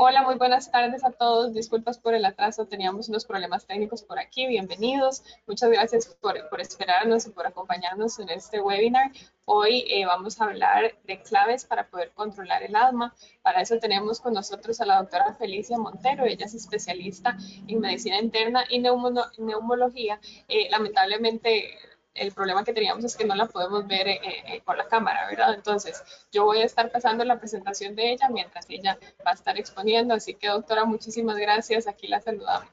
Hola, muy buenas tardes a todos. Disculpas por el atraso, teníamos unos problemas técnicos por aquí. Bienvenidos. Muchas gracias por, por esperarnos y por acompañarnos en este webinar. Hoy eh, vamos a hablar de claves para poder controlar el asma. Para eso tenemos con nosotros a la doctora Felicia Montero. Ella es especialista en medicina interna y neumología. Eh, lamentablemente el problema que teníamos es que no la podemos ver eh, eh, con la cámara, ¿verdad? Entonces, yo voy a estar pasando la presentación de ella mientras ella va a estar exponiendo. Así que, doctora, muchísimas gracias. Aquí la saludamos.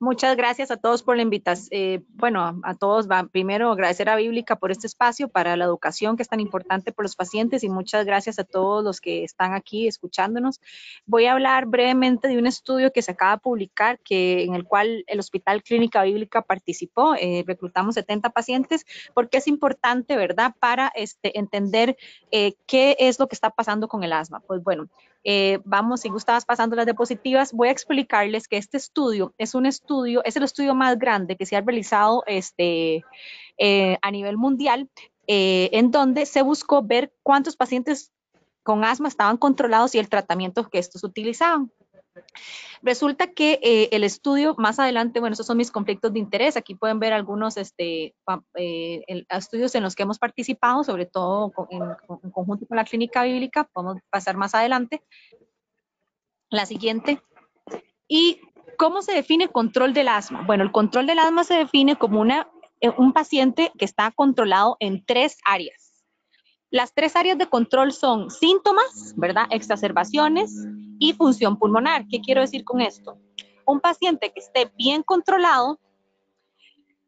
Muchas gracias a todos por la invitación. Eh, bueno, a todos, va, primero agradecer a Bíblica por este espacio para la educación que es tan importante por los pacientes y muchas gracias a todos los que están aquí escuchándonos. Voy a hablar brevemente de un estudio que se acaba de publicar que, en el cual el Hospital Clínica Bíblica participó. Eh, reclutamos 70 pacientes porque es importante, ¿verdad?, para este, entender eh, qué es lo que está pasando con el asma. Pues bueno, eh, vamos, si gustabas pasando las diapositivas, voy a explicarles que este estudio es un estudio, es el estudio más grande que se ha realizado este, eh, a nivel mundial, eh, en donde se buscó ver cuántos pacientes con asma estaban controlados y el tratamiento que estos utilizaban. Resulta que eh, el estudio, más adelante, bueno, esos son mis conflictos de interés. Aquí pueden ver algunos este, eh, estudios en los que hemos participado, sobre todo en, en, conjunto con la clínica bíblica. Podemos pasar más adelante. La siguiente. ¿Y cómo se define control del asma? Bueno, el control del asma se define como una, eh, un paciente que está controlado en tres áreas. Las tres áreas de control son síntomas, ¿verdad? Exacerbaciones y función pulmonar. ¿Qué quiero decir con esto? Un paciente que esté bien controlado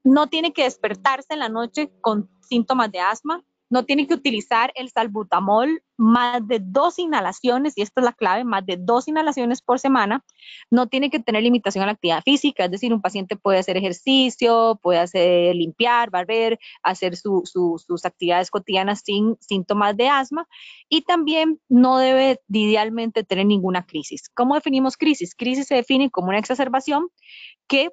no tiene que despertarse en la noche con síntomas de asma, no tiene que utilizar el salbutamol más de dos inhalaciones, y esta es la clave, más de dos inhalaciones por semana. No tiene que tener limitación a la actividad física, es decir, un paciente puede hacer ejercicio, puede hacer limpiar, barber, hacer sus actividades cotidianas sin síntomas de asma y también no debe idealmente tener ninguna crisis. ¿Cómo definimos crisis? Crisis se define como una exacerbación que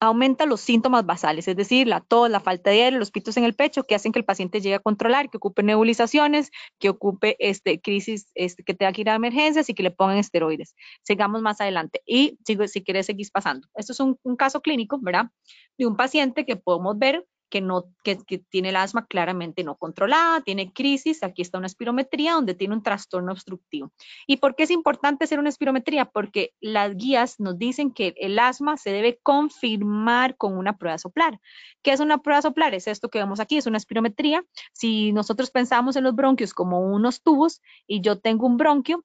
aumenta los síntomas basales, es decir, la tos, la falta de aire, los pitos en el pecho, que hacen que el paciente llegue a controlar, que ocupe nebulizaciones, que ocupe este, crisis, este, que tenga que ir a emergencias y que le pongan esteroides. Sigamos más adelante. Y sigo, si quieres, seguís pasando. Esto es un, un caso clínico, ¿verdad? De un paciente que podemos ver que, no, que, tiene el asma claramente no controlada, tiene crisis, aquí está una espirometría donde tiene un trastorno obstructivo. ¿Y por qué es importante hacer una espirometría? Porque las guías nos dicen que el asma se debe confirmar con una prueba soplar. ¿Qué es una prueba soplar? Es esto que vemos aquí, es una espirometría. Si nosotros pensamos en los bronquios como unos tubos y yo tengo un bronquio,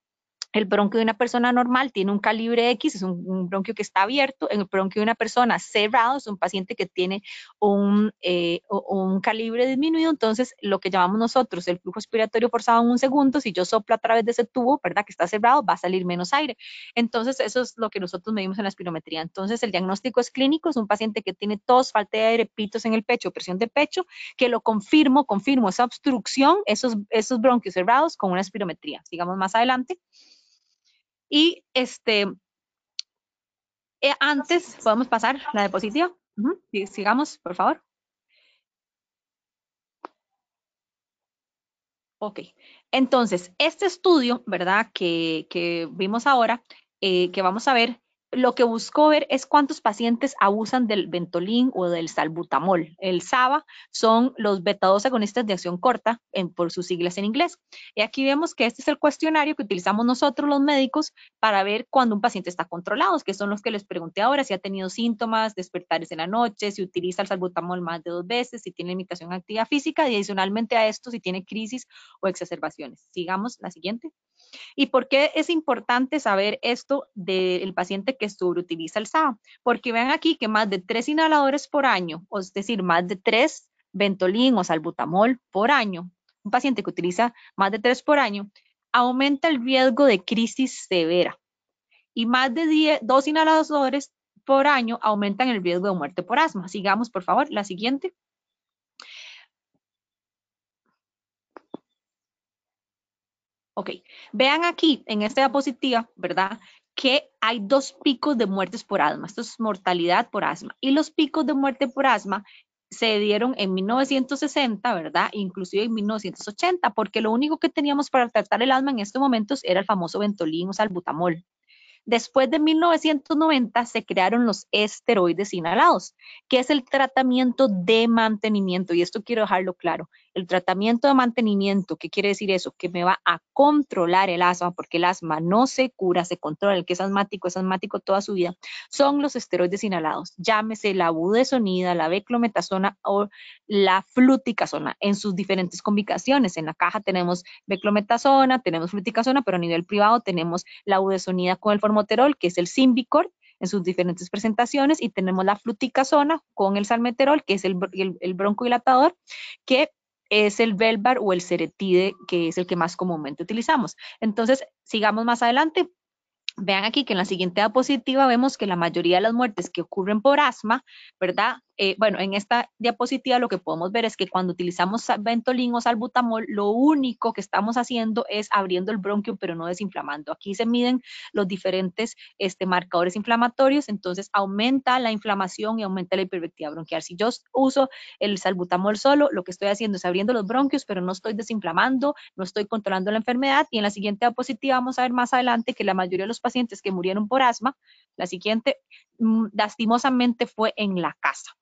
el bronquio de una persona normal tiene un calibre X, es un, bronquio que está abierto. El bronquio de una persona cerrado es un paciente que tiene un, eh, un calibre disminuido. Entonces, lo que llamamos nosotros el flujo respiratorio forzado en un segundo, si yo soplo a través de ese tubo, ¿verdad? Que está cerrado, va a salir menos aire. Entonces, eso es lo que nosotros medimos en la espirometría. Entonces, el diagnóstico es clínico, es un paciente que tiene tos, falta de aire, pitos en el pecho, presión de pecho, que lo confirmo, confirmo esa obstrucción, esos, esos bronquios cerrados con una espirometría. Sigamos más adelante. Y este, eh, antes, podemos pasar la diapositiva. Sigamos, por favor. Ok, entonces, este estudio, ¿verdad? Que, que vimos ahora, eh, que vamos a ver, lo que buscó ver es cuántos pacientes abusan del Ventolin o del Salbutamol. El SABA son los beta-2 agonistas de acción corta, por sus siglas en inglés. Y aquí vemos que este es el cuestionario que utilizamos nosotros los médicos para ver cuando un paciente está controlado, que son los que les pregunté ahora, si ha tenido síntomas, despertares en la noche, si utiliza el Salbutamol más de dos veces, si tiene limitación de actividad física y adicionalmente a esto, si tiene crisis o exacerbaciones. Sigamos la siguiente. ¿Y por qué es importante saber esto del paciente que sobreutiliza el SABA? Porque vean aquí que más de tres inhaladores por año, es decir, más de tres Ventolin o salbutamol por año, un paciente que utiliza más de tres por año, aumenta el riesgo de crisis severa. Y más de dos inhaladores por año aumentan el riesgo de muerte por asma. Sigamos, por favor, la siguiente. Ok, vean aquí en esta diapositiva, ¿verdad? Que hay dos picos de muertes por asma. Esto es mortalidad por asma. Y los picos de muerte por asma se dieron en 1960, ¿verdad? Inclusive en 1980, porque lo único que teníamos para tratar el asma en estos momentos era el famoso Ventolin o salbutamol. Después de 1990 se crearon los esteroides inhalados, que es el tratamiento de mantenimiento. Y esto quiero dejarlo claro. El tratamiento de mantenimiento, ¿qué quiere decir eso? Que me va a controlar el asma, porque el asma no se cura, se controla. El que es asmático es asmático toda su vida. Son los esteroides inhalados. Llámese la budesonida, la beclometasona o la fluticasona en sus diferentes combinaciones. En la caja tenemos beclometasona, tenemos fluticasona, pero a nivel privado tenemos la budesonida con el formoterol, que es el Symbicort en sus diferentes presentaciones y tenemos la fluticasona con el salmeterol, que es el, el, el que es el Velvar o el Ceretide, que es el que más comúnmente utilizamos. Entonces, sigamos más adelante. Vean aquí que en la siguiente diapositiva vemos que la mayoría de las muertes que ocurren por asma, ¿verdad? Eh, bueno, en esta diapositiva lo que podemos ver es que cuando utilizamos Ventolin o salbutamol, lo único que estamos haciendo es abriendo el bronquio, pero no desinflamando. Aquí se miden los diferentes este, marcadores inflamatorios, entonces aumenta la inflamación y aumenta la hipervectiva bronquial. Si yo uso el salbutamol solo, lo que estoy haciendo es abriendo los bronquios, pero no estoy desinflamando, no estoy controlando la enfermedad. Y en la siguiente diapositiva vamos a ver más adelante que la mayoría de los pacientes que murieron por asma, la siguiente, mm, lastimosamente fue en la casa.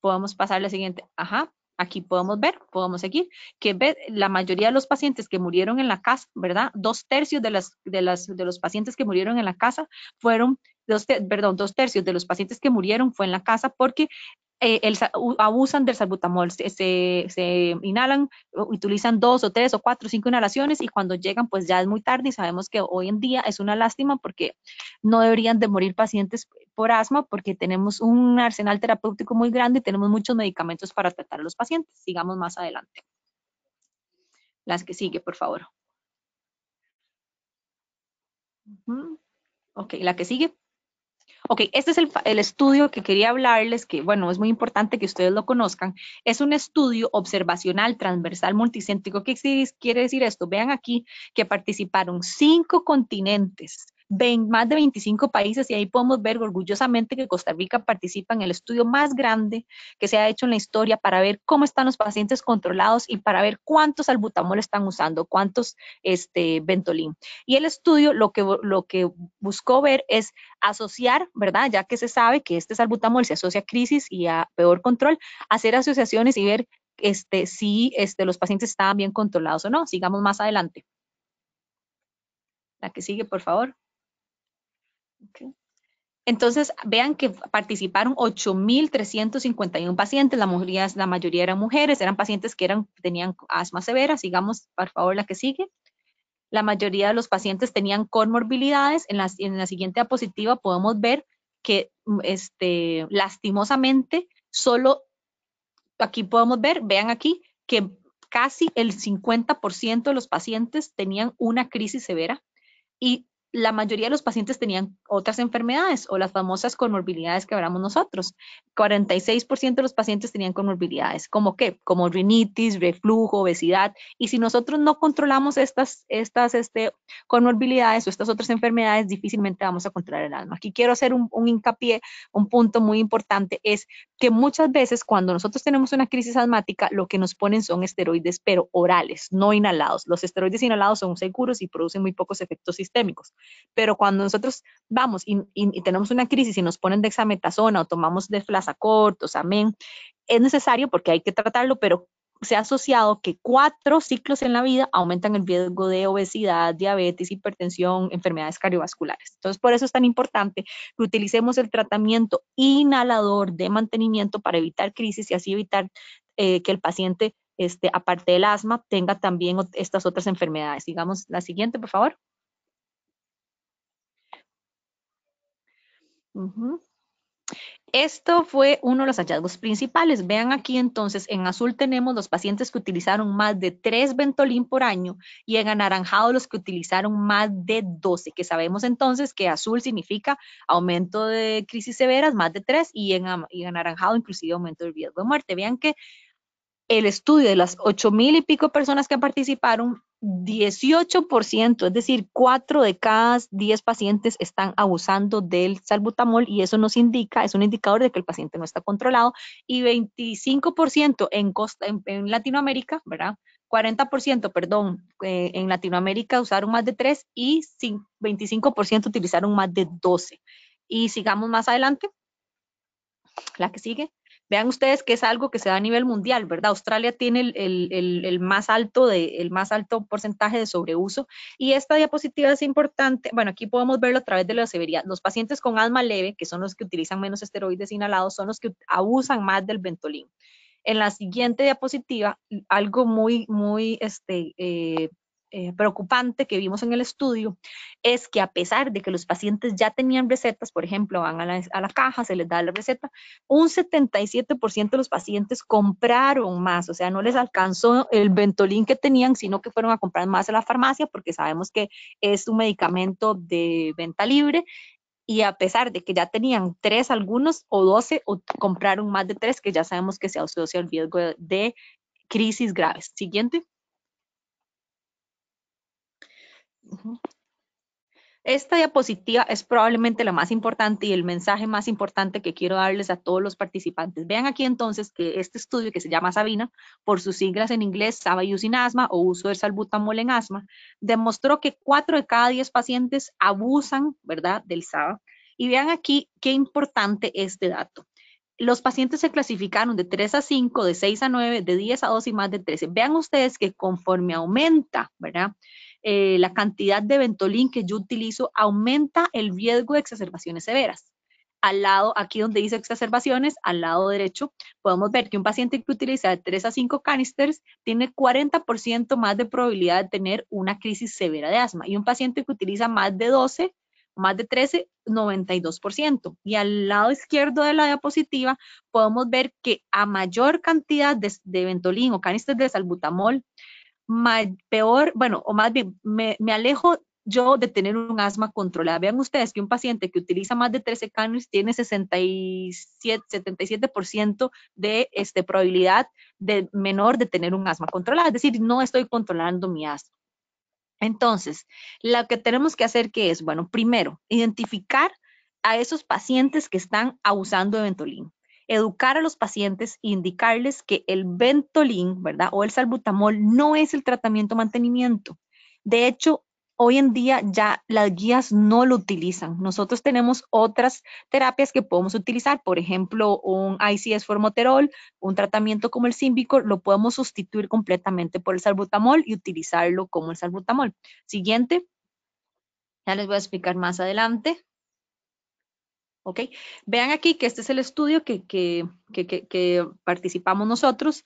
Podemos pasar la siguiente. Ajá. Aquí podemos ver, podemos seguir, que la mayoría de los pacientes que murieron en la casa, ¿verdad? Dos tercios de, las, de, las, de los pacientes que murieron en la casa fueron, dos, perdón, dos tercios de los pacientes que murieron fue en la casa porque eh, el, abusan del salbutamol, se, se, inhalan, utilizan dos o tres o cuatro o cinco inhalaciones y cuando llegan pues ya es muy tarde y sabemos que hoy en día es una lástima porque no deberían de morir pacientes por asma porque tenemos un arsenal terapéutico muy grande y tenemos muchos medicamentos para tratar a los pacientes. Sigamos más adelante. Las que sigue, por favor. Ok, la que sigue. Ok, este es el, estudio que quería hablarles, que bueno, es muy importante que ustedes lo conozcan. Es un estudio observacional transversal multicéntrico. ¿Qué quiere decir esto? Vean aquí que participaron cinco continentes más de 25 países y ahí podemos ver orgullosamente que Costa Rica participa en el estudio más grande que se ha hecho en la historia para ver cómo están los pacientes controlados y para ver cuántos albutamol están usando, cuántos este, Ventolin. Y el estudio lo que, lo que buscó ver es asociar, ¿verdad? Ya que se sabe que este salbutamol se asocia a crisis y a peor control, hacer asociaciones y ver este, si este, los pacientes estaban bien controlados o no. Sigamos más adelante. La que sigue, por favor. Entonces, vean que participaron 8.351 pacientes, la mayoría, la mayoría eran mujeres, eran pacientes que eran, tenían asma severa. Sigamos, por favor, la que sigue. La mayoría de los pacientes tenían comorbilidades. En la, en la siguiente diapositiva podemos ver que este, lastimosamente solo, aquí podemos ver, vean aquí, que casi el 50% de los pacientes tenían una crisis severa y la mayoría de los pacientes tenían otras enfermedades o las famosas comorbilidades que hablamos nosotros. 46% de los pacientes tenían comorbilidades, como qué? Como rinitis, reflujo, obesidad. Y si nosotros no controlamos estas, estas este, comorbilidades o estas otras enfermedades, difícilmente vamos a controlar el alma. Aquí quiero hacer un, un hincapié, un punto muy importante, es que muchas veces cuando nosotros tenemos una crisis asmática, lo que nos ponen son esteroides, pero orales, no inhalados. Los esteroides inhalados son seguros y producen muy pocos efectos sistémicos. Pero cuando nosotros vamos y, tenemos una crisis y nos ponen dexametasona o tomamos de o amén, es necesario porque hay que tratarlo, pero se ha asociado que cuatro ciclos en la vida aumentan el riesgo de obesidad, diabetes, hipertensión, enfermedades cardiovasculares. Entonces, por eso es tan importante que utilicemos el tratamiento inhalador de mantenimiento para evitar crisis y así evitar eh, que el paciente, este, aparte del asma, tenga también estas otras enfermedades. Digamos la siguiente, por favor. Esto fue uno de los hallazgos principales. Vean aquí entonces, en azul tenemos los pacientes que utilizaron más de 3 Ventolin por año y en anaranjado los que utilizaron más de 12, que sabemos entonces que azul significa aumento de crisis severas, más de 3, y en, y en anaranjado inclusive aumento del riesgo de muerte. Vean que el estudio de las ocho mil y pico personas que participaron, 18%, es decir, 4 de cada 10 pacientes están abusando del salbutamol y eso nos indica, es un indicador de que el paciente no está controlado y 25% en, costa, en, Latinoamérica, ¿verdad? 40%, perdón, eh, en Latinoamérica usaron más de 3 y 25% utilizaron más de 12. Y sigamos más adelante. La que sigue. Vean ustedes que es algo que se da a nivel mundial, ¿verdad? Australia tiene el, más, alto de, el más alto porcentaje de sobreuso y esta diapositiva es importante. Bueno, aquí podemos verlo a través de la severidad. Los pacientes con asma leve, que son los que utilizan menos esteroides inhalados, son los que abusan más del Ventolin. En la siguiente diapositiva, algo muy, muy este, eh, eh, preocupante que vimos en el estudio es que a pesar de que los pacientes ya tenían recetas, por ejemplo, van a la, caja, se les da la receta, un 77% de los pacientes compraron más, o sea, no les alcanzó el Ventolin que tenían, sino que fueron a comprar más en la farmacia porque sabemos que es un medicamento de venta libre y a pesar de que ya tenían tres algunos o doce, o compraron más de tres, que ya sabemos que se asocia el riesgo de crisis graves. Siguiente. Esta diapositiva es probablemente la más importante y el mensaje más importante que quiero darles a todos los participantes. Vean aquí entonces que este estudio que se llama Sabina, por sus siglas en inglés, SABA Asma o uso del salbutamol en asma, demostró que 4 de cada 10 pacientes abusan, ¿verdad?, del SABA. Y vean aquí qué importante este dato. Los pacientes se clasificaron de 3 a 5, de 6 a 9, de 10 a 12 y más de 13. Vean ustedes que conforme aumenta, ¿verdad? Eh, la cantidad de Ventolin que yo utilizo aumenta el riesgo de exacerbaciones severas. Al lado, aquí donde dice exacerbaciones, al lado derecho, podemos ver que un paciente que utiliza de 3 a 5 canisters tiene 40% más de probabilidad de tener una crisis severa de asma y un paciente que utiliza más de 12, más de 13, 92%. Y al lado izquierdo de la diapositiva podemos ver que a mayor cantidad de, de Ventolin o canisters de salbutamol peor, bueno, o más bien, me, alejo yo de tener un asma controlada. Vean ustedes que un paciente que utiliza más de 13 canos tiene 67, 77% de este, probabilidad de menor de tener un asma controlada, es decir, no estoy controlando mi asma. Entonces, lo que tenemos que hacer que es, bueno, primero, identificar a esos pacientes que están abusando de Ventolin educar a los pacientes e indicarles que el Ventolin, ¿verdad? O el salbutamol no es el tratamiento mantenimiento. De hecho, hoy en día ya las guías no lo utilizan. Nosotros tenemos otras terapias que podemos utilizar, por ejemplo, un ICS formoterol, un tratamiento como el símbico, lo podemos sustituir completamente por el salbutamol y utilizarlo como el salbutamol. Siguiente. Ya les voy a explicar más adelante. ¿Ok? Vean aquí que este es el estudio que, que, participamos nosotros.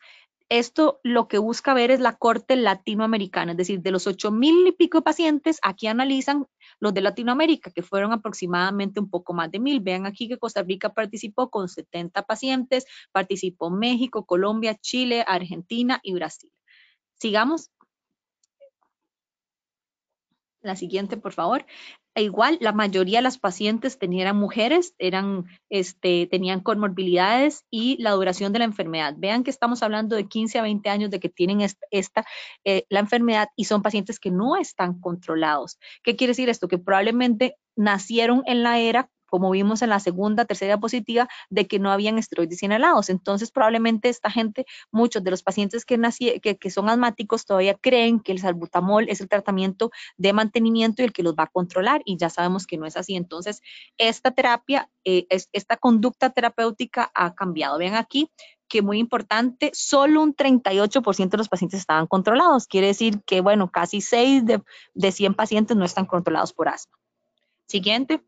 Esto lo que busca ver es la corte latinoamericana, es decir, de los ocho mil y pico pacientes, aquí analizan los de Latinoamérica, que fueron aproximadamente un poco más de mil. Vean aquí que Costa Rica participó con 70 pacientes, participó México, Colombia, Chile, Argentina y Brasil. Sigamos. La siguiente, por favor. E igual, la mayoría de las pacientes tenían mujeres, eran, este, tenían comorbilidades y la duración de la enfermedad. Vean que estamos hablando de 15 a 20 años de que tienen esta, eh, la enfermedad y son pacientes que no están controlados. ¿Qué quiere decir esto? Que probablemente nacieron en la era como vimos en la segunda, tercera diapositiva, de que no habían esteroides inhalados. Entonces, probablemente esta gente, muchos de los pacientes que, que, son asmáticos todavía creen que el salbutamol es el tratamiento de mantenimiento y el que los va a controlar y ya sabemos que no es así. Entonces, esta terapia, eh, esta conducta terapéutica ha cambiado. Vean aquí que muy importante, solo un 38% de los pacientes estaban controlados. Quiere decir que, bueno, casi 6 de, de 100 pacientes no están controlados por asma. Siguiente.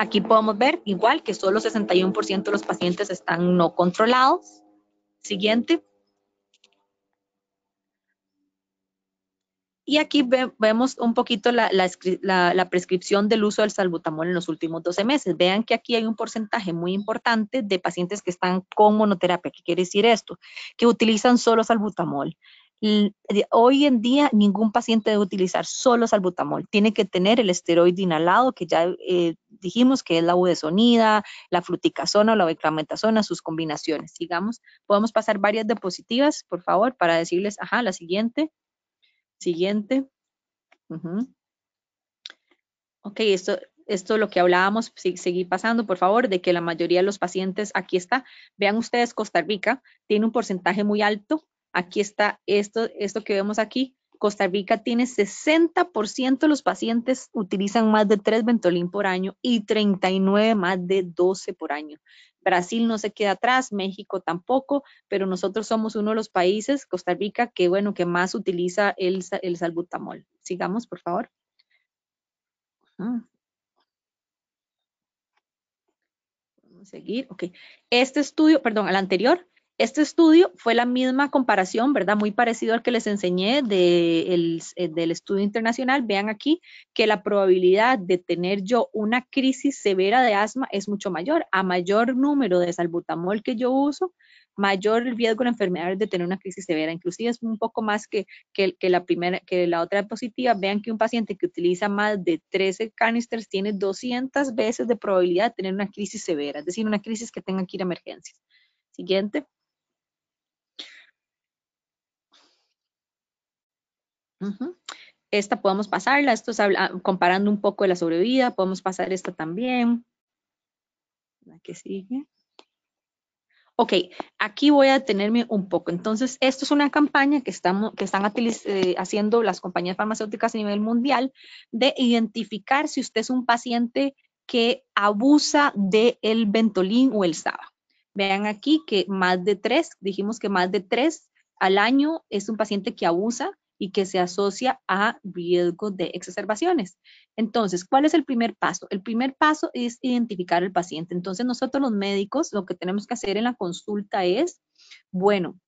Aquí podemos ver igual que solo 61% de los pacientes están no controlados. Siguiente. Y aquí vemos un poquito la, prescripción del uso del salbutamol en los últimos 12 meses. Vean que aquí hay un porcentaje muy importante de pacientes que están con monoterapia. ¿Qué quiere decir esto? Que utilizan solo salbutamol. Hoy en día ningún paciente debe utilizar solo salbutamol, tiene que tener el esteroide inhalado que ya eh, dijimos que es la budesonida, la fluticasona o la beclametasona, sus combinaciones. Sigamos, podemos pasar varias diapositivas, por favor, para decirles, ajá, la siguiente, siguiente. Ok, esto, esto es lo que hablábamos, seguí pasando, por favor, de que la mayoría de los pacientes, aquí está, vean ustedes, Costa Rica tiene un porcentaje muy alto Aquí está esto, esto que vemos aquí. Costa Rica tiene 60% de los pacientes utilizan más de 3 Ventolin por año y 39 más de 12 por año. Brasil no se queda atrás, México tampoco, pero nosotros somos uno de los países, Costa Rica, que bueno, que más utiliza el, el salbutamol. Sigamos, por favor. Vamos a seguir, ok. Este estudio, perdón, al anterior, este estudio fue la misma comparación, ¿verdad? Muy parecido al que les enseñé eh, del estudio internacional. Vean aquí que la probabilidad de tener yo una crisis severa de asma es mucho mayor. A mayor número de salbutamol que yo uso, mayor el riesgo de la enfermedad de tener una crisis severa. Inclusive es un poco más que, que, la primera, que la otra diapositiva. Vean que un paciente que utiliza más de 13 canisters tiene 200 veces de probabilidad de tener una crisis severa, es decir, una crisis que tenga que ir a emergencias. Siguiente. Esta podemos pasarla, esto es comparando un poco de la sobrevida, podemos pasar esta también. La que sigue. Ok, aquí voy a detenerme un poco. Entonces, esto es una campaña que, estamos, que están eh, haciendo las compañías farmacéuticas a nivel mundial de identificar si usted es un paciente que abusa del el Ventolin o el SABA. Vean aquí que más de tres, dijimos que más de tres al año es un paciente que abusa y que se asocia a riesgo de exacerbaciones. Entonces, ¿cuál es el primer paso? El primer paso es identificar al paciente. Entonces, nosotros los médicos lo que tenemos que hacer en la consulta es, bueno,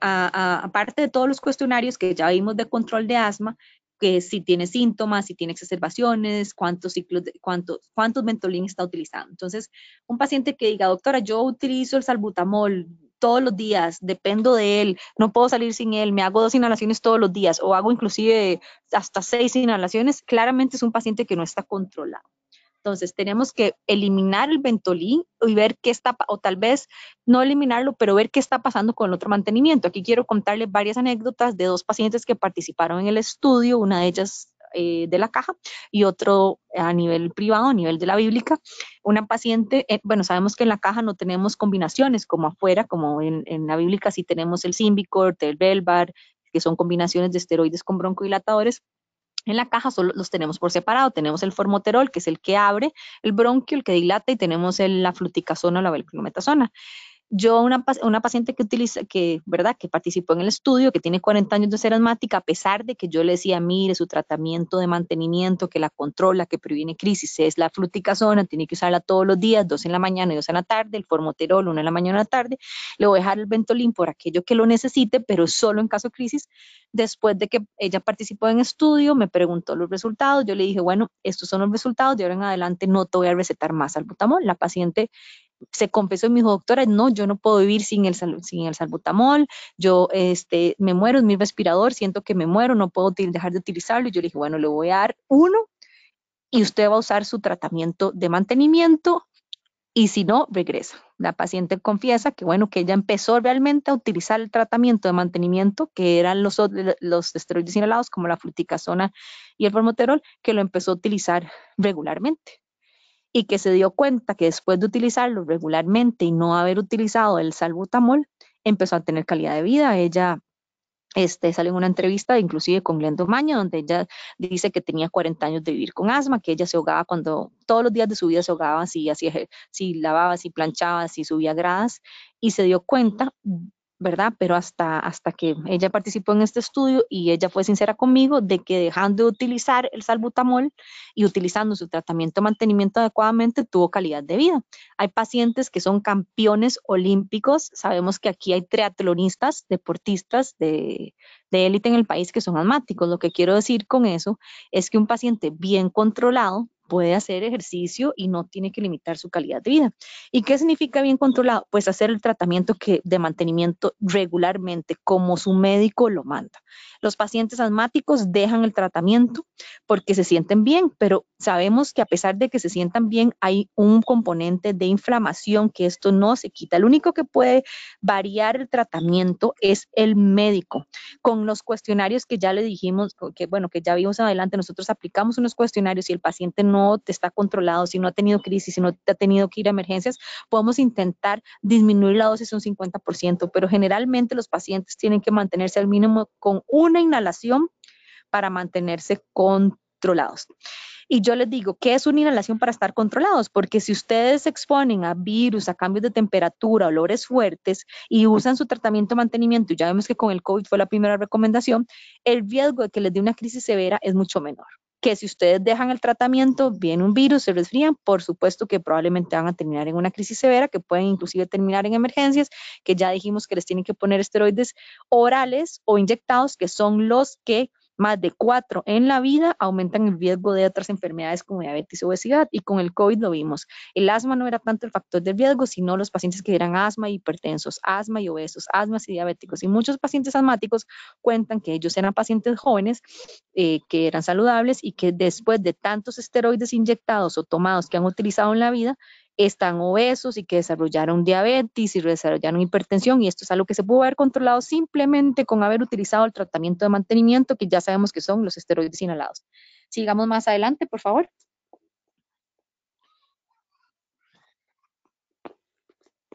aparte de todos los cuestionarios que ya vimos de control de asma, que si tiene síntomas, si tiene exacerbaciones, cuántos ciclos, de, cuántos, cuántos Ventolin está utilizando. Entonces, un paciente que diga, doctora, yo utilizo el salbutamol todos los días, dependo de él, no puedo salir sin él, me hago dos inhalaciones todos los días o hago inclusive hasta seis inhalaciones, claramente es un paciente que no está controlado. Entonces, tenemos que eliminar el Ventolin y ver qué está, o tal vez no eliminarlo, pero ver qué está pasando con el otro mantenimiento. Aquí quiero contarles varias anécdotas de dos pacientes que participaron en el estudio. Una de ellas eh, de la caja y otro a nivel privado, a nivel de la bíblica. Una paciente, eh, bueno, sabemos que en la caja no tenemos combinaciones como afuera, como en, la bíblica sí tenemos el Symbicort, el Belvar, que son combinaciones de esteroides con broncodilatadores. En la caja solo los tenemos por separado. Tenemos el formoterol, que es el que abre el bronquio, el que dilata, y tenemos la fluticasona o la velcrometasona yo una, una paciente que utiliza, que, ¿verdad? Que participó en el estudio, que tiene 40 años de ser asmática, a pesar de que yo le decía, mire, su tratamiento de mantenimiento, que la controla, que previene crisis, es la fluticasona, tiene que usarla todos los días, dos en la mañana y dos en la tarde, el formoterol, uno en la mañana y una tarde, le voy a dejar el Ventolin por aquello que lo necesite, pero solo en caso de crisis. Después de que ella participó en el estudio, me preguntó los resultados, yo le dije, bueno, estos son los resultados, de ahora en adelante no te voy a recetar más albutamol. La paciente se confesó y me dijo, doctora, no, yo no puedo vivir sin el, sin el salbutamol, yo este, me muero, es mi respirador, siento que me muero, no puedo dejar de utilizarlo. Y yo le dije, bueno, le voy a dar uno y usted va a usar su tratamiento de mantenimiento y si no, regresa. La paciente confiesa que, bueno, que ella empezó realmente a utilizar el tratamiento de mantenimiento, que eran los, los esteroides inhalados como la fluticasona y el formoterol, que lo empezó a utilizar regularmente y que se dio cuenta que después de utilizarlo regularmente y no haber utilizado el salbutamol, empezó a tener calidad de vida. Ella este, sale en una entrevista, inclusive con Glenda Maña, donde ella dice que tenía 40 años de vivir con asma, que ella se ahogaba cuando todos los días de su vida se ahogaba, si, hacía, si lavaba, si planchaba, si subía gradas, y se dio cuenta ¿verdad? Pero hasta, hasta que ella participó en este estudio y ella fue sincera conmigo de que dejando de utilizar el salbutamol y utilizando su tratamiento de mantenimiento adecuadamente, tuvo calidad de vida. Hay pacientes que son campeones olímpicos, sabemos que aquí hay triatlonistas, deportistas de élite en el país que son asmáticos. Lo que quiero decir con eso es que un paciente bien controlado puede hacer ejercicio y no tiene que limitar su calidad de vida. ¿Y qué significa bien controlado? Pues hacer el tratamiento que, de mantenimiento regularmente, como su médico lo manda. Los pacientes asmáticos dejan el tratamiento porque se sienten bien, pero sabemos que a pesar de que se sientan bien, hay un componente de inflamación que esto no se quita. El único que puede variar el tratamiento es el médico. Con los cuestionarios que ya le dijimos, que bueno, que ya vimos adelante, nosotros aplicamos unos cuestionarios y el paciente no está controlado, si no ha tenido crisis, si no ha tenido que ir a emergencias, podemos intentar disminuir la dosis un 50%, pero generalmente los pacientes tienen que mantenerse al mínimo con una inhalación para mantenerse controlados. Y yo les digo, ¿qué es una inhalación para estar controlados? Porque si ustedes se exponen a virus, a cambios de temperatura, olores fuertes y usan su tratamiento de mantenimiento, y ya vemos que con el COVID fue la primera recomendación, el riesgo de que les dé una crisis severa es mucho menor que si ustedes dejan el tratamiento, viene un virus, se resfrían, por supuesto que probablemente van a terminar en una crisis severa, que pueden inclusive terminar en emergencias, que ya dijimos que les tienen que poner esteroides orales o inyectados, que son los que más de cuatro en la vida aumentan el riesgo de otras enfermedades como diabetes y obesidad. Y con el COVID lo vimos. El asma no era tanto el factor de riesgo, sino los pacientes que eran asma y hipertensos, asma y obesos, asmas y diabéticos. Y muchos pacientes asmáticos cuentan que ellos eran pacientes jóvenes, eh, que eran saludables y que después de tantos esteroides inyectados o tomados que han utilizado en la vida, están obesos y que desarrollaron diabetes y desarrollaron hipertensión y esto es algo que se pudo haber controlado simplemente con haber utilizado el tratamiento de mantenimiento que ya sabemos que son los esteroides inhalados. Sigamos más adelante, por favor.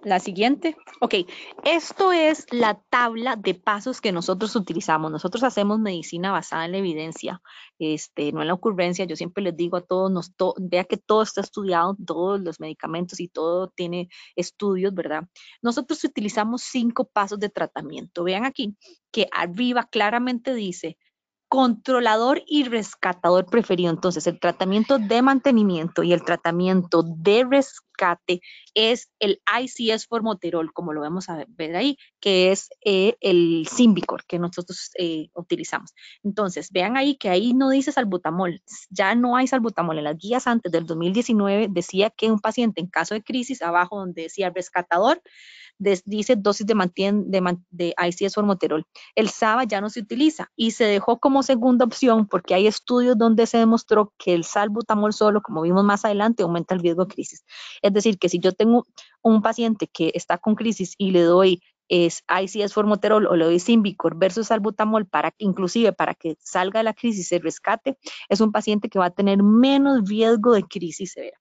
La siguiente. Ok, esto es la tabla de pasos que nosotros utilizamos. Nosotros hacemos medicina basada en la evidencia, este, no en la ocurrencia. Yo siempre les digo a todos, nos vea que todo está estudiado, todos los medicamentos y todo tiene estudios, ¿verdad? Nosotros utilizamos cinco pasos de tratamiento. Vean aquí que arriba claramente dice controlador y rescatador preferido. Entonces, el tratamiento de mantenimiento y el tratamiento de rescate es el ICS formoterol, como lo vamos a ver ahí, que es eh, el Symbicor que nosotros eh, utilizamos. Entonces, vean ahí que ahí no dice salbutamol, ya no hay salbutamol. En las guías antes del 2019 decía que un paciente en caso de crisis, abajo donde decía rescatador, dice dosis de, de, de ICS formoterol. El SABA ya no se utiliza y se dejó como segunda opción porque hay estudios donde se demostró que el salbutamol solo, como vimos más adelante, aumenta el riesgo de crisis. Es decir, que si yo tengo un paciente que está con crisis y le doy es ICS formoterol o le doy Symbicor versus salbutamol para inclusive para que salga de la crisis se rescate, es un paciente que va a tener menos riesgo de crisis severa.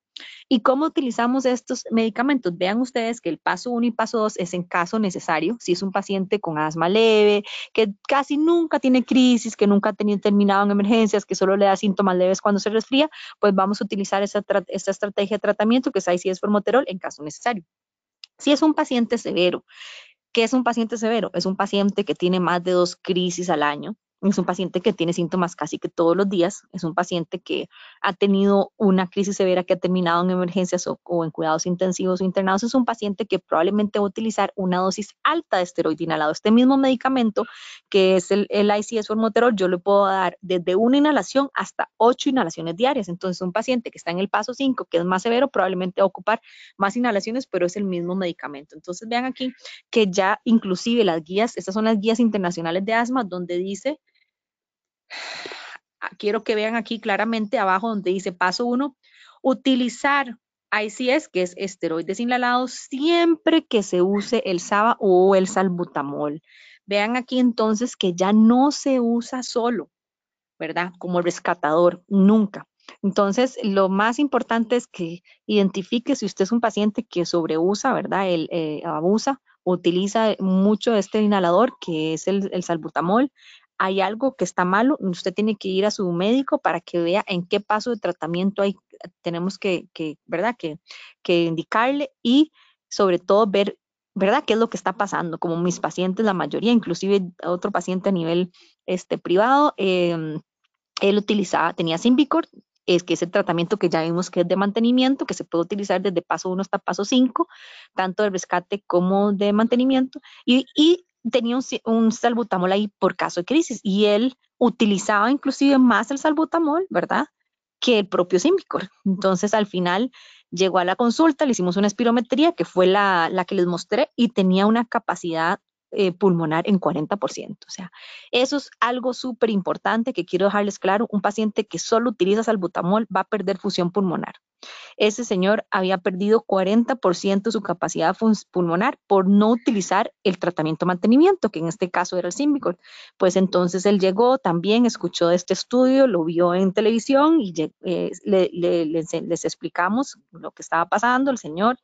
¿Y cómo utilizamos estos medicamentos? Vean ustedes que el paso 1 y paso 2 es en caso necesario, si es un paciente con asma leve, que casi nunca tiene crisis, que nunca ha tenido terminado en emergencias, que solo le da síntomas leves cuando se resfría, pues vamos a utilizar esta estrategia de tratamiento que es ICS formoterol en caso necesario. Si es un paciente severo, ¿qué es un paciente severo? Es un paciente que tiene más de dos crisis al año, es un paciente que tiene síntomas casi que todos los días. Es un paciente que ha tenido una crisis severa que ha terminado en emergencias o, en cuidados intensivos o internados. Es un paciente que probablemente va a utilizar una dosis alta de esteroide inhalado. Este mismo medicamento, que es el, el ICS formoterol, yo le puedo dar desde una inhalación hasta ocho inhalaciones diarias. Entonces, un paciente que está en el paso 5, que es más severo, probablemente va a ocupar más inhalaciones, pero es el mismo medicamento. Entonces, vean aquí que ya inclusive las guías, estas son las guías internacionales de asma, donde dice quiero que vean aquí claramente abajo donde dice paso 1, utilizar ICS, que es esteroides inhalados, siempre que se use el SABA o el salbutamol. Vean aquí entonces que ya no se usa solo, ¿verdad? Como rescatador, nunca. Entonces, lo más importante es que identifique si usted es un paciente que sobreusa, ¿verdad? El, eh, abusa, utiliza mucho este inhalador, que es el salbutamol, hay algo que está malo, usted tiene que ir a su médico para que vea en qué paso de tratamiento hay, tenemos que, ¿verdad? Que, indicarle y sobre todo ver, ¿verdad? ¿Qué es lo que está pasando? Como mis pacientes, la mayoría, inclusive otro paciente a nivel este, privado, em, él utilizaba, tenía Symbicort, es que es el tratamiento que ya vimos que es de mantenimiento, que se puede utilizar desde paso 1 hasta paso 5, tanto de rescate como de mantenimiento, y, y tenía un, salbutamol ahí por caso de crisis y él utilizaba inclusive más el salbutamol, ¿verdad? que el propio Simbicor. Entonces, al final llegó a la consulta, le hicimos una espirometría, que fue la, la que les mostré, y tenía una capacidad eh, pulmonar en 40%. O sea, eso es algo súper importante que quiero dejarles claro. Un paciente que solo utiliza salbutamol va a perder función pulmonar. Ese señor había perdido 40% de su capacidad pulmonar por no utilizar el tratamiento mantenimiento, que en este caso era el Symbicort. Pues entonces él llegó, también escuchó este estudio, lo vio en televisión y eh, les explicamos lo que estaba pasando, el señor,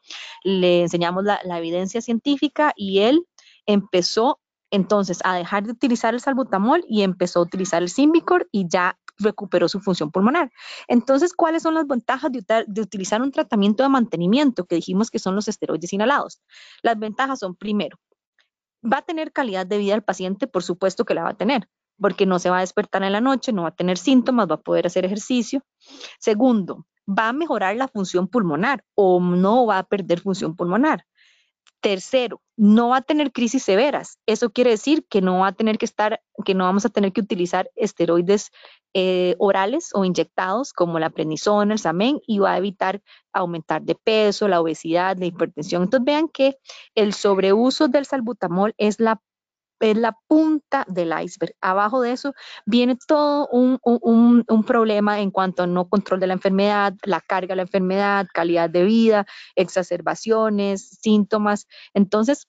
le enseñamos la, evidencia científica y él empezó entonces a dejar de utilizar el salbutamol y empezó a utilizar el Symbicort y ya recuperó su función pulmonar. Entonces, ¿cuáles son las ventajas de, utilizar un tratamiento de mantenimiento que dijimos que son los esteroides inhalados? Las ventajas son, primero, va a tener calidad de vida el paciente, por supuesto que la va a tener, porque no se va a despertar en la noche, no va a tener síntomas, va a poder hacer ejercicio. Segundo, va a mejorar la función pulmonar o no va a perder función pulmonar. Tercero, no va a tener crisis severas. Eso quiere decir que no va a tener que estar, que no vamos a tener que utilizar esteroides eh, orales o inyectados como la prednisona, el samen, y va a evitar aumentar de peso, la obesidad, la hipertensión. Entonces vean que el sobreuso del salbutamol es la es la punta del iceberg. Abajo de eso viene todo un, un, problema en cuanto a no control de la enfermedad, la carga de la enfermedad, calidad de vida, exacerbaciones, síntomas. Entonces,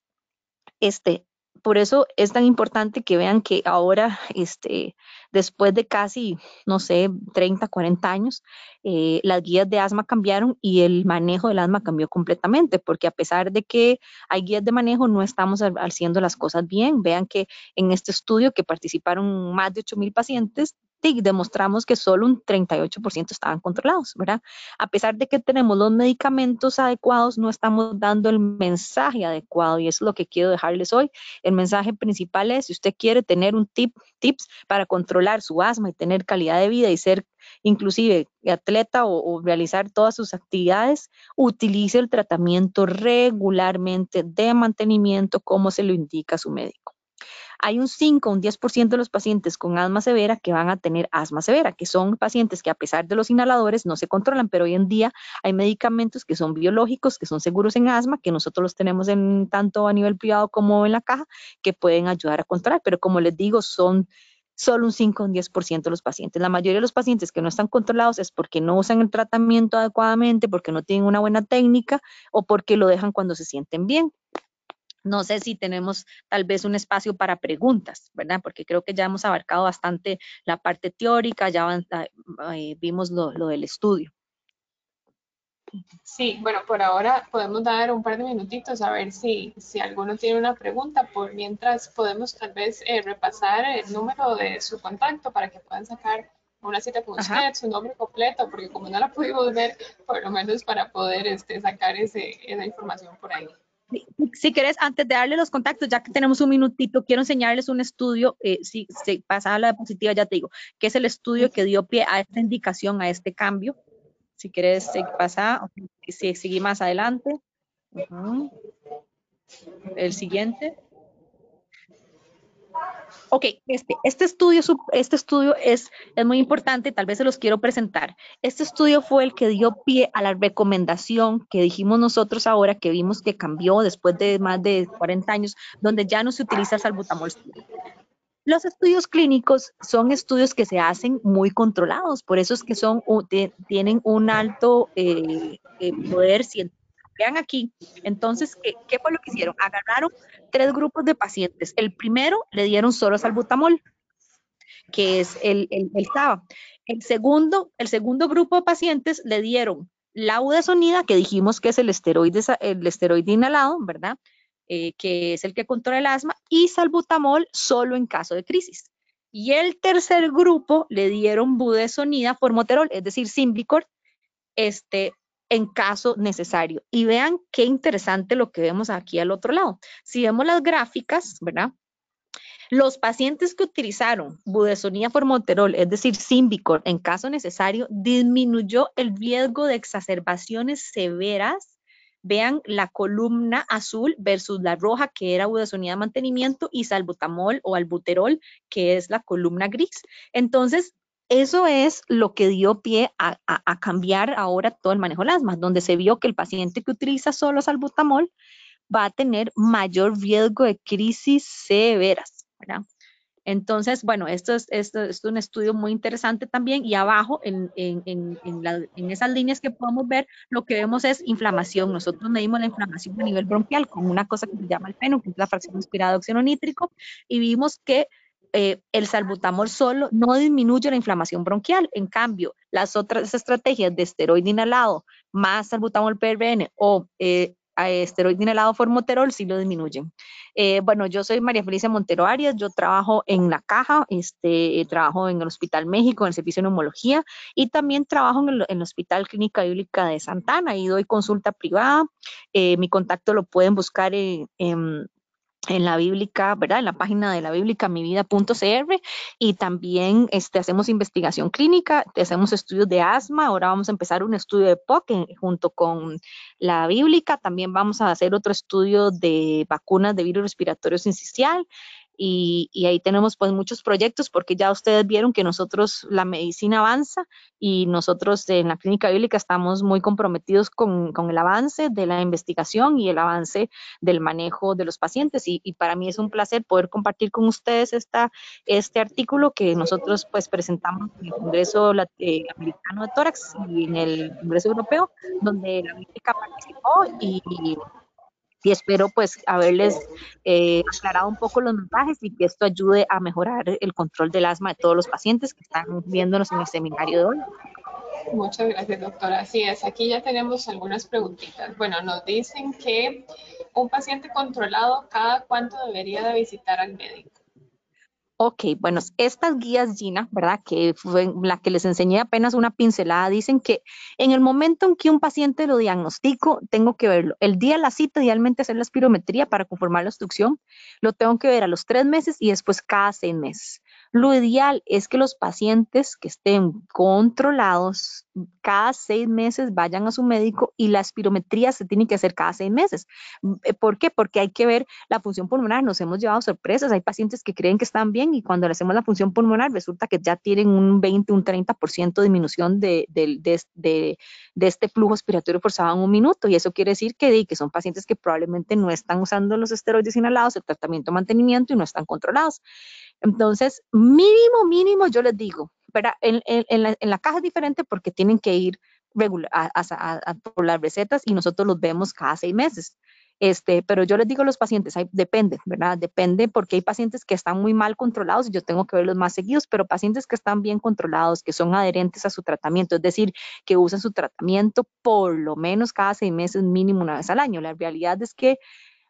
este, por eso es tan importante que vean que ahora, este, después de casi, no sé, 30, 40 años, eh, las guías de asma cambiaron y el manejo del asma cambió completamente, porque a pesar de que hay guías de manejo, no estamos haciendo las cosas bien. Vean que en este estudio que participaron más de 8 mil pacientes, demostramos que solo un 38% estaban controlados, ¿verdad? A pesar de que tenemos los medicamentos adecuados, no estamos dando el mensaje adecuado y eso es lo que quiero dejarles hoy. El mensaje principal es, si usted quiere tener un tip, tips para controlar su asma y tener calidad de vida y ser inclusive atleta o, o realizar todas sus actividades, utilice el tratamiento regularmente de mantenimiento como se lo indica su médico hay un 5, un 10% de los pacientes con asma severa que van a tener asma severa, que son pacientes que a pesar de los inhaladores no se controlan, pero hoy en día hay medicamentos que son biológicos, que son seguros en asma, que nosotros los tenemos en tanto a nivel privado como en la caja, que pueden ayudar a controlar, pero como les digo, son solo un 5 o un 10% de los pacientes. La mayoría de los pacientes que no están controlados es porque no usan el tratamiento adecuadamente, porque no tienen una buena técnica o porque lo dejan cuando se sienten bien. No sé si tenemos tal vez un espacio para preguntas, ¿verdad? Porque creo que ya hemos abarcado bastante la parte teórica, ya eh, vimos lo, del estudio. Sí, bueno, por ahora podemos dar un par de minutitos a ver si, si alguno tiene una pregunta. Por mientras podemos tal vez eh, repasar el número de su contacto para que puedan sacar una cita con usted, su nombre completo, porque como no la pudimos ver, por lo menos para poder este, sacar ese, esa información por ahí. Si quieres, antes de darle los contactos, ya que tenemos un minutito, quiero enseñarles un estudio, eh, si se pasa a la diapositiva, ya te digo, que es el estudio que dio pie a esta indicación, a este cambio. Si quieres pasar, si seguí más adelante. El siguiente. Ok, este, este, estudio, este estudio es, es muy importante, tal vez se los quiero presentar. Este estudio fue el que dio pie a la recomendación que dijimos nosotros ahora, que vimos que cambió después de más de 40 años, donde ya no se utiliza salbutamol. Los estudios clínicos son estudios que se hacen muy controlados, por eso es que son, tienen un alto eh, eh, poder científico Vean aquí, entonces, ¿qué, fue lo que hicieron? Agarraron tres grupos de pacientes. El primero le dieron solo salbutamol, que es el, el, el El segundo, el segundo grupo de pacientes le dieron la budesonida, que dijimos que es el esteroide, el esteroide inhalado, ¿verdad? Eh, que es el que controla el asma, y salbutamol solo en caso de crisis. Y el tercer grupo le dieron budesonida formoterol, es decir, Symbicort, este, en caso necesario. Y vean qué interesante lo que vemos aquí al otro lado. Si vemos las gráficas, ¿verdad? Los pacientes que utilizaron budesonía formoterol, es decir, Symbicort, en caso necesario, disminuyó el riesgo de exacerbaciones severas. Vean la columna azul versus la roja, que era budesonía de mantenimiento, y salbutamol o albuterol, que es la columna gris. Entonces, eso es lo que dio pie a, cambiar ahora todo el manejo del asma, donde se vio que el paciente que utiliza solo salbutamol va a tener mayor riesgo de crisis severas. Entonces, bueno, esto es, un estudio muy interesante también y abajo en, esas líneas que podemos ver, lo que vemos es inflamación. Nosotros medimos la inflamación a nivel bronquial con una cosa que se llama el PENO, que es la fracción inspirada de oxígeno nítrico, y vimos que eh, el salbutamol solo no disminuye la inflamación bronquial. En cambio, las otras estrategias de esteroide inhalado más salbutamol PRN o eh, esteroide inhalado formoterol sí lo disminuyen. Eh, bueno, yo soy María Felicia Montero Arias, yo trabajo en la caja, este, trabajo en el Hospital México, en el servicio de neumología y también trabajo en el, Hospital Clínica Bíblica de Santana y doy consulta privada. mi contacto lo pueden buscar en la bíblica, ¿verdad? En la página de la bíblica mivida.cr y también este, hacemos investigación clínica, hacemos estudios de asma, ahora vamos a empezar un estudio de POC junto con la bíblica, también vamos a hacer otro estudio de vacunas de virus respiratorio sincicial y, ahí tenemos pues muchos proyectos porque ya ustedes vieron que nosotros la medicina avanza y nosotros en la clínica bíblica estamos muy comprometidos con, con el avance de la investigación y el avance del manejo de los pacientes. Y, y, para mí es un placer poder compartir con ustedes esta, este artículo que nosotros pues presentamos en el Congreso eh, Americano de Tórax y en el Congreso Europeo donde la bíblica participó y y espero pues haberles eh, aclarado un poco los mensajes y que esto ayude a mejorar el control del asma de todos los pacientes que están viéndonos en el seminario de hoy. Muchas gracias, doctora. Así es, aquí ya tenemos algunas preguntitas. Bueno, nos dicen que un paciente controlado, ¿cada cuánto debería de visitar al médico? Ok, bueno, estas guías Gina, ¿verdad? Que fue la que les enseñé apenas una pincelada, dicen que en el momento en que un paciente lo diagnostico, tengo que verlo. El día de la cita, idealmente hacer la espirometría para conformar la obstrucción, lo tengo que ver a los tres meses y después cada seis meses. Lo ideal es que los pacientes que estén controlados cada seis meses vayan a su médico y la espirometría se tiene que hacer cada seis meses. Eh, ¿Por qué? Porque hay que ver la función pulmonar. Nos hemos llevado sorpresas. Hay pacientes que creen que están bien y cuando le hacemos la función pulmonar resulta que ya tienen un 20, un 30% de disminución de, este flujo respiratorio forzado en un minuto. Y eso quiere decir que, que son pacientes que probablemente no están usando los esteroides inhalados, el tratamiento mantenimiento y no están controlados. Entonces, mínimo, mínimo, yo les digo, pero en, la, caja es diferente porque tienen que ir por las recetas y nosotros los vemos cada seis meses. Este, pero yo les digo a los pacientes, depende, ¿verdad? Depende porque hay pacientes que están muy mal controlados y yo tengo que verlos más seguidos, pero pacientes que están bien controlados, que son adherentes a su tratamiento, es decir, que usan su tratamiento por lo menos cada seis meses, mínimo una vez al año. La realidad es que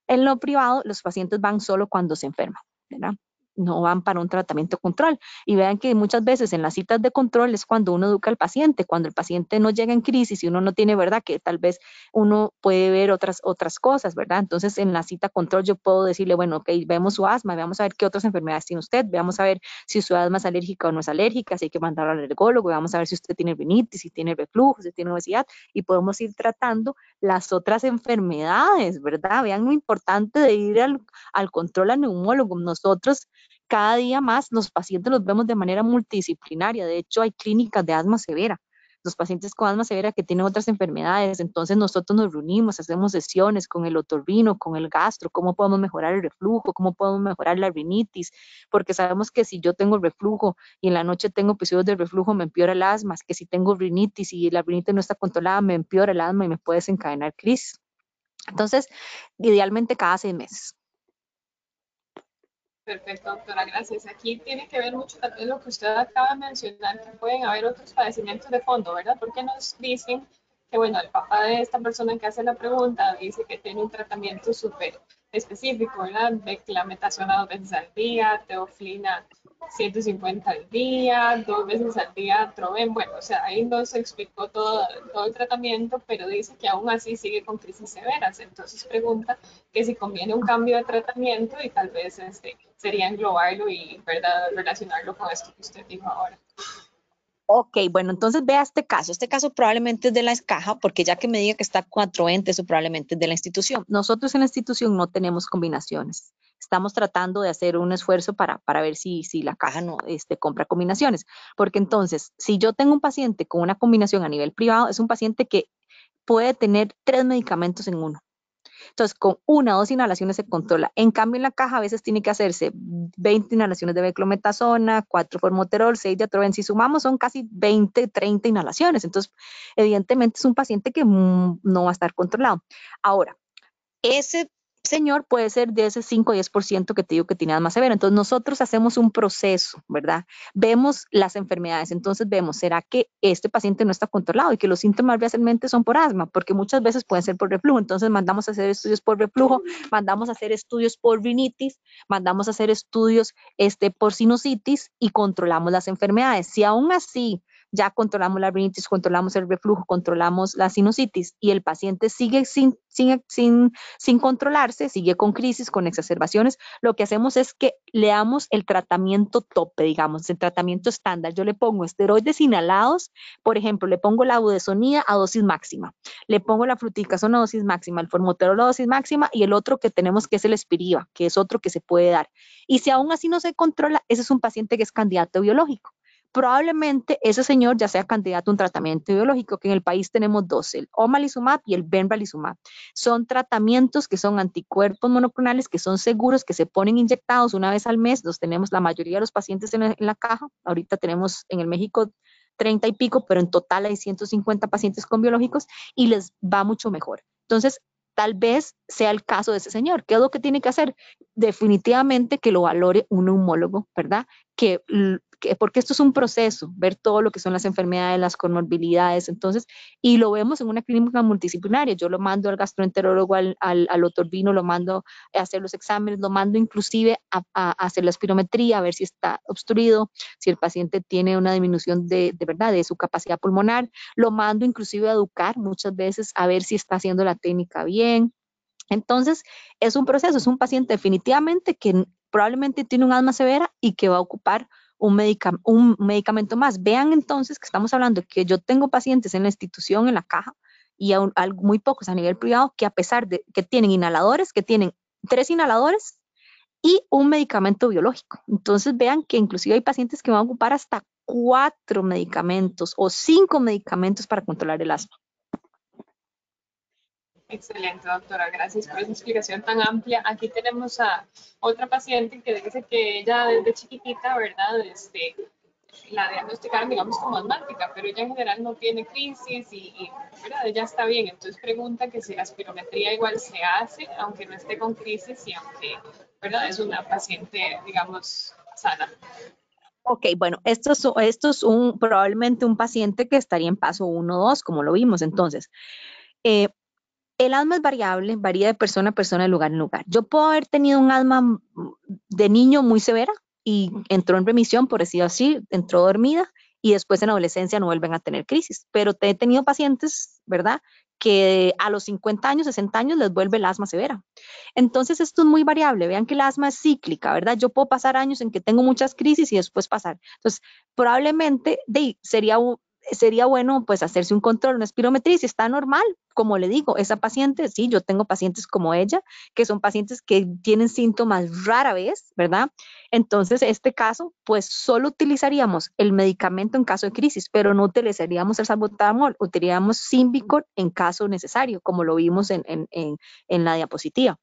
en lo privado los pacientes van solo cuando se enferman, ¿verdad? No van para un tratamiento control. Y vean que muchas veces en las citas de control es cuando uno educa al paciente, cuando el paciente no llega en crisis y uno no tiene, ¿verdad? Que tal vez uno puede ver otras, otras cosas, ¿verdad? Entonces en la cita control yo puedo decirle, bueno, ok, vemos su asma, veamos a ver qué otras enfermedades tiene usted, veamos a ver si su asma es alérgica o no es alérgica, si hay que mandarlo al alergólogo, vamos a ver si usted tiene rinitis, si tiene reflujo, si tiene obesidad y podemos ir tratando las otras enfermedades, ¿verdad? Vean lo importante de ir al, al control al neumólogo. Nosotros cada día más los pacientes los vemos de manera multidisciplinaria. De hecho, hay clínicas de asma severa. Los pacientes con asma severa que tienen otras enfermedades, entonces nosotros nos reunimos, hacemos sesiones con el otorrino, con el gastro, cómo podemos mejorar el reflujo, cómo podemos mejorar la rinitis, porque sabemos que si yo tengo reflujo y en la noche tengo episodios de reflujo, me empeora el asma, que si tengo rinitis y la rinitis no está controlada, me empeora el asma y me puede desencadenar crisis. Entonces, idealmente cada seis meses. Perfecto, doctora, gracias. Aquí tiene que ver mucho también lo que usted acaba de mencionar, que pueden haber otros padecimientos de fondo, ¿verdad? Porque nos dicen que, bueno, el papá de esta persona que hace la pregunta dice que tiene un tratamiento súper específico, ¿verdad? A dos veces al día, teoflina 150 al día, dos veces al día Troven. Bueno, o sea, ahí nos explicó todo, todo el tratamiento, pero dice que aún así sigue con crisis severas. Entonces pregunta que si conviene un cambio de tratamiento y tal vez este, sería englobarlo y ¿verdad? relacionarlo con esto que usted dijo ahora. Ok, bueno, entonces vea este caso. Este caso probablemente es de la escaja, porque ya que me diga que está 420, eso probablemente es de la institución. Nosotros en la institución no tenemos combinaciones. estamos tratando de hacer un esfuerzo para, para ver si, si la caja no este, compra combinaciones. Porque entonces, si yo tengo un paciente con una combinación a nivel privado, es un paciente que puede tener tres medicamentos en uno. Entonces, con una o dos inhalaciones se controla. En cambio, en la caja a veces tiene que hacerse 20 inhalaciones de beclometasona, 4 formoterol, 6 de atroben. Si sumamos, son casi 20, 30 inhalaciones. Entonces, evidentemente es un paciente que mm, no va a estar controlado. Ahora, ese señor puede ser de ese 5 o 10% que te digo que tiene más severa. Entonces nosotros hacemos un proceso, ¿verdad? Vemos las enfermedades, entonces vemos, ¿será que este paciente no está controlado y que los síntomas realmente son por asma? Porque muchas veces pueden ser por reflujo. Entonces mandamos a hacer estudios por reflujo, mandamos a hacer estudios por rinitis, mandamos a hacer estudios este, por sinusitis y controlamos las enfermedades. Si aún así ya controlamos la rinitis, controlamos el reflujo, controlamos la sinusitis y el paciente sigue sin, sin, sin, sin controlarse, sigue con crisis, con exacerbaciones, lo que hacemos es que le damos el tratamiento tope, digamos, el tratamiento estándar. Yo le pongo esteroides inhalados, por ejemplo, le pongo la budesonía a dosis máxima, le pongo la fruticasona a dosis máxima, el formoterol a dosis máxima y el otro que tenemos que es el espiriva, que es otro que se puede dar. Y si aún así no se controla, ese es un paciente que es candidato biológico probablemente ese señor ya sea candidato a un tratamiento biológico, que en el país tenemos dos, el omalizumab y el benralizumab. Son tratamientos que son anticuerpos monoclonales, que son seguros, que se ponen inyectados una vez al mes. Los tenemos la mayoría de los pacientes en la, caja. Ahorita tenemos en el México 30 y pico, pero en total hay 150 pacientes con biológicos y les va mucho mejor. Entonces, tal vez sea el caso de ese señor. ¿Qué es lo que tiene que hacer? Definitivamente que lo valore un neumólogo, ¿verdad? Que porque esto es un proceso, ver todo lo que son las enfermedades, las comorbilidades, entonces, y lo vemos en una clínica multidisciplinaria. Yo lo mando al gastroenterólogo, al, al, al otorvino, lo mando a hacer los exámenes, lo mando inclusive a, a, hacer la espirometría, a ver si está obstruido, si el paciente tiene una disminución de, de verdad de su capacidad pulmonar, lo mando inclusive a educar muchas veces a ver si está haciendo la técnica bien. Entonces, es un proceso, es un paciente definitivamente que probablemente tiene un asma severa y que va a ocupar un, un medicamento más. Vean entonces que estamos hablando que yo tengo pacientes en la institución, en la caja, y aún, muy pocos a nivel privado, que a pesar de que tienen inhaladores, que tienen tres inhaladores y un medicamento biológico. Entonces vean que inclusive hay pacientes que van a ocupar hasta cuatro medicamentos o cinco medicamentos para controlar el asma. Excelente, doctora. Gracias por esa explicación tan amplia. Aquí tenemos a otra paciente que dice que ella desde chiquitita, ¿verdad? Este, la diagnosticaron, digamos, como asmática, pero ella en general no tiene crisis y, ¿verdad? ella está bien. Entonces pregunta que si la espirometría igual se hace, aunque no esté con crisis y aunque, ¿verdad? Es una paciente, digamos, sana. Ok, bueno, esto es, esto es un, probablemente un paciente que estaría en paso 1 o 2, como lo vimos. Entonces, eh, el asma es variable, varía de persona a persona, de lugar en lugar. Yo puedo haber tenido un asma de niño muy severa y entró en remisión, por decirlo así, entró dormida y después en adolescencia no vuelven a tener crisis. Pero he tenido pacientes, ¿verdad? que a los 50 años, 60 años les vuelve el asma severa. Entonces, esto es muy variable. Vean que el asma es cíclica, ¿verdad? Yo puedo pasar años en que tengo muchas crisis y después pasar. Entonces, probablemente de, sería sería bueno pues hacerse un control, una espirometría, si está normal, como le digo, esa paciente, sí, yo tengo pacientes como ella, que son pacientes que tienen síntomas rara vez, ¿verdad? Entonces, este caso, pues solo utilizaríamos el medicamento en caso de crisis, pero no utilizaríamos el salbutamol, utilizaríamos Symbicort en caso necesario, como lo vimos en, en, en la diapositiva.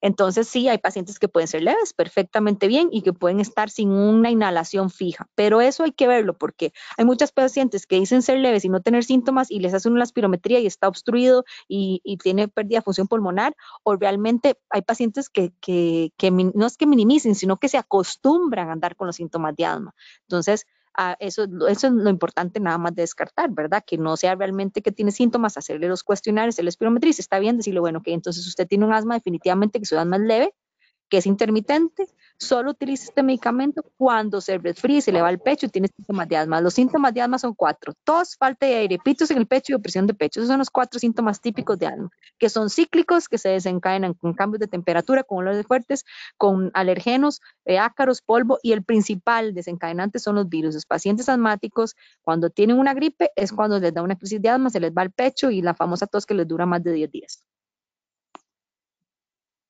Entonces, sí, hay pacientes que pueden ser leves perfectamente bien y que pueden estar sin una inhalación fija, pero eso hay que verlo porque hay muchas pacientes que dicen ser leves y no tener síntomas y les hacen una espirometría y está obstruido y, tiene pérdida de función pulmonar, o realmente hay pacientes que, que, que no es que minimicen, sino que se acostumbran a andar con los síntomas de asma. Entonces, eso, eso es lo importante nada más de descartar, ¿verdad? Que no sea realmente que tiene síntomas, hacerle los cuestionarios, el espirometría, está bien decirle, bueno, que entonces usted tiene un asma, definitivamente que su asma es leve, que es intermitente, solo utiliza este medicamento cuando se resfría, se le va el pecho y tiene síntomas de asma. Los síntomas de asma son cuatro, tos, falta de aire, pitos en el pecho y opresión de pecho. Esos son los cuatro síntomas típicos de asma, que son cíclicos, que se desencadenan con cambios de temperatura, con olores fuertes, con alergenos, eh, ácaros, polvo y el principal desencadenante son los virus. Los pacientes asmáticos, cuando tienen una gripe, es cuando les da una crisis de asma, se les va el pecho y la famosa tos que les dura más de 10 días.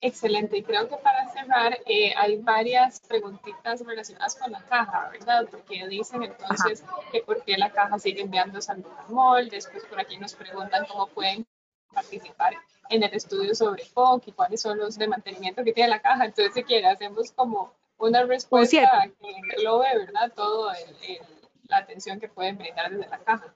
Excelente, y creo que para cerrar eh, hay varias preguntitas relacionadas con la caja, ¿verdad? Porque dicen entonces que por qué la caja sigue enviando salbutamol, después por aquí nos preguntan cómo pueden participar en el estudio sobre POC y cuáles son los de mantenimiento que tiene la caja. Entonces, si quiere, hacemos como una respuesta que englobe, ¿verdad? Todo la atención que pueden brindar desde la caja.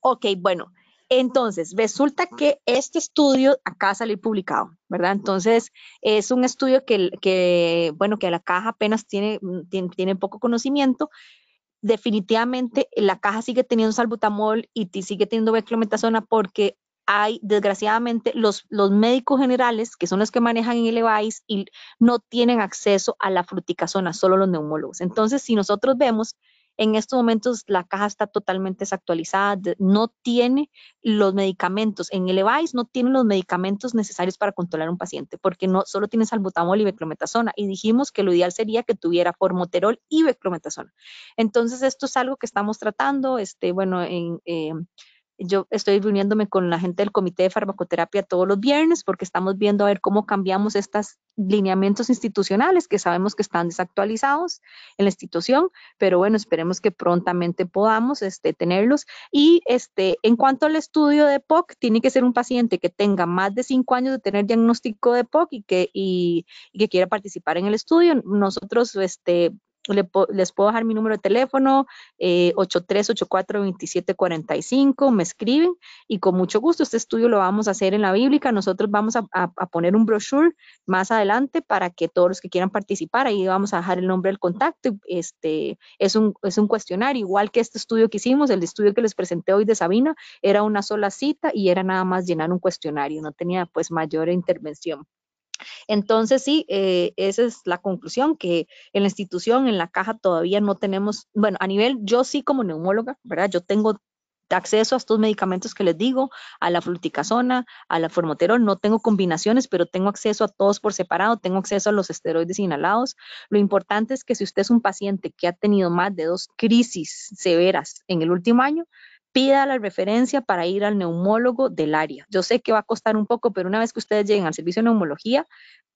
Ok, bueno, entonces, resulta que este estudio acá salió publicado, ¿verdad? Entonces, es un estudio que, bueno, que la caja apenas tiene, tiene, tiene, poco conocimiento. Definitivamente, la caja sigue teniendo salbutamol y sigue teniendo beclometasona porque hay, desgraciadamente, los, los médicos generales, que son los que manejan en el EVAIS, y no tienen acceso a la fruticasona, solo los neumólogos. Entonces, si nosotros vemos en estos momentos la caja está totalmente desactualizada, no tiene los medicamentos, en el EVAIS no tiene los medicamentos necesarios para controlar un paciente, porque no solo tiene salbutamol y beclometasona, y dijimos que lo ideal sería que tuviera formoterol y beclometasona. Entonces, esto es algo que estamos tratando, este, bueno, en... Eh, yo estoy reuniéndome con la gente del Comité de Farmacoterapia todos los viernes porque estamos viendo a ver cómo cambiamos estos lineamientos institucionales que sabemos que están desactualizados en la institución, pero bueno, esperemos que prontamente podamos este, tenerlos. Y este, en cuanto al estudio de POC, tiene que ser un paciente que tenga más de cinco años de tener diagnóstico de POC y que, y, y que quiera participar en el estudio. Nosotros este, les puedo dejar mi número de teléfono, eh, 8384-2745, me escriben y con mucho gusto este estudio lo vamos a hacer en la bíblica. Nosotros vamos a, poner un brochure más adelante para que todos los que quieran participar, ahí vamos a dejar el nombre del contacto. Este, es, un, es un cuestionario, igual que este estudio que hicimos, el estudio que les presenté hoy de Sabina, era una sola cita y era nada más llenar un cuestionario, no tenía pues mayor intervención. Entonces, sí, eh, esa es la conclusión, que en la institución, en la caja, todavía no tenemos, bueno, a nivel, yo sí como neumóloga, ¿verdad? Yo tengo acceso a estos medicamentos que les digo, a la fluticasona, a la formoterol, no tengo combinaciones, pero tengo acceso a todos por separado, tengo acceso a los esteroides inhalados. Lo importante es que si usted es un paciente que ha tenido más de dos crisis severas en el último año, pida la referencia para ir al neumólogo del área. Yo sé que va a costar un poco, pero una vez que ustedes lleguen al servicio de neumología,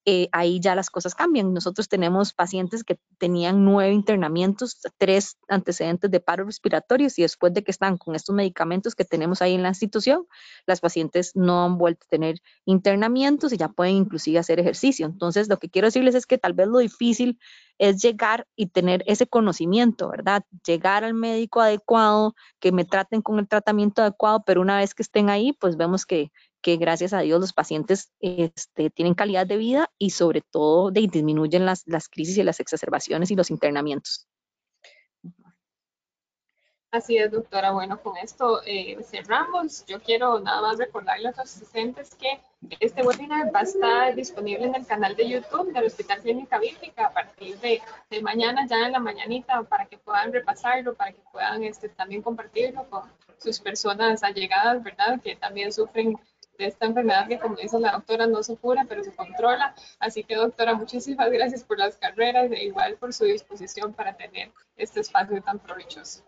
eh, ahí ya las cosas cambian. Nosotros tenemos pacientes que tenían nueve internamientos, tres antecedentes de paro respiratorios y después de que están con estos medicamentos que tenemos ahí en la institución, las pacientes no han vuelto a tener internamientos y ya pueden inclusive hacer ejercicio. Entonces, lo que quiero decirles es que tal vez lo difícil es llegar y tener ese conocimiento, ¿verdad? Llegar al médico adecuado, que me traten con el tratamiento adecuado, pero una vez que estén ahí, pues vemos que que gracias a Dios los pacientes este, tienen calidad de vida y sobre todo disminuyen las, las crisis y las exacerbaciones y los internamientos. Así es, doctora. Bueno, con esto eh, cerramos. Yo quiero nada más recordarle a los asistentes que este webinar va a estar disponible en el canal de YouTube del Hospital Clínica Bíblica a partir de, de, mañana, ya en la mañanita, para que puedan repasarlo, para que puedan este, también compartirlo con sus personas allegadas, ¿verdad? Que también sufren de esta enfermedad que, como dice la doctora, no se cura, pero se controla. Así que, doctora, muchísimas gracias por las carreras e igual por su disposición para tener este espacio tan provechoso.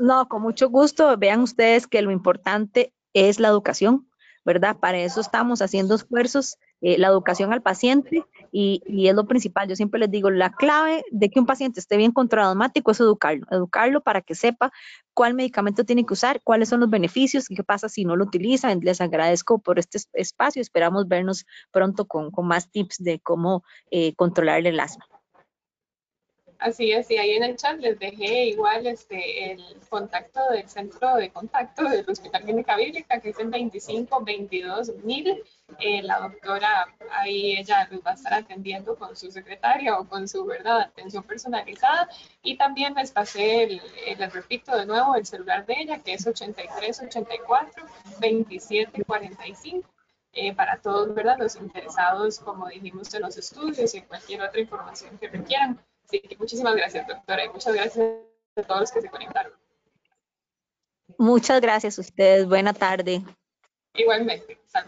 No, con mucho gusto. Vean ustedes que lo importante es la educación, ¿verdad? Para eso estamos haciendo esfuerzos, eh, la educación al paciente y, y, es lo principal. Yo siempre les digo, la clave de que un paciente esté bien controlado mático es educarlo, educarlo para que sepa cuál medicamento tiene que usar, cuáles son los beneficios, qué pasa si no lo utilizan. Les agradezco por este espacio. Esperamos vernos pronto con, con más tips de cómo eh, controlar el asma. Así es, y ahí en el chat les dejé igual este, el contacto del centro de contacto del Hospital Clínica Bíblica, que es el 25 22 mil. Eh, la doctora ahí ella les va a estar atendiendo con su secretaria o con su verdad atención personalizada. Y también les pasé, el, les repito de nuevo, el celular de ella, que es 83 84 27 45. para todos, ¿verdad? Los interesados, como dijimos, en los estudios y cualquier otra información que requieran. Sí, muchísimas gracias, doctora, y muchas gracias a todos los que se conectaron. Muchas gracias a ustedes. Buena tarde. Igualmente. Hasta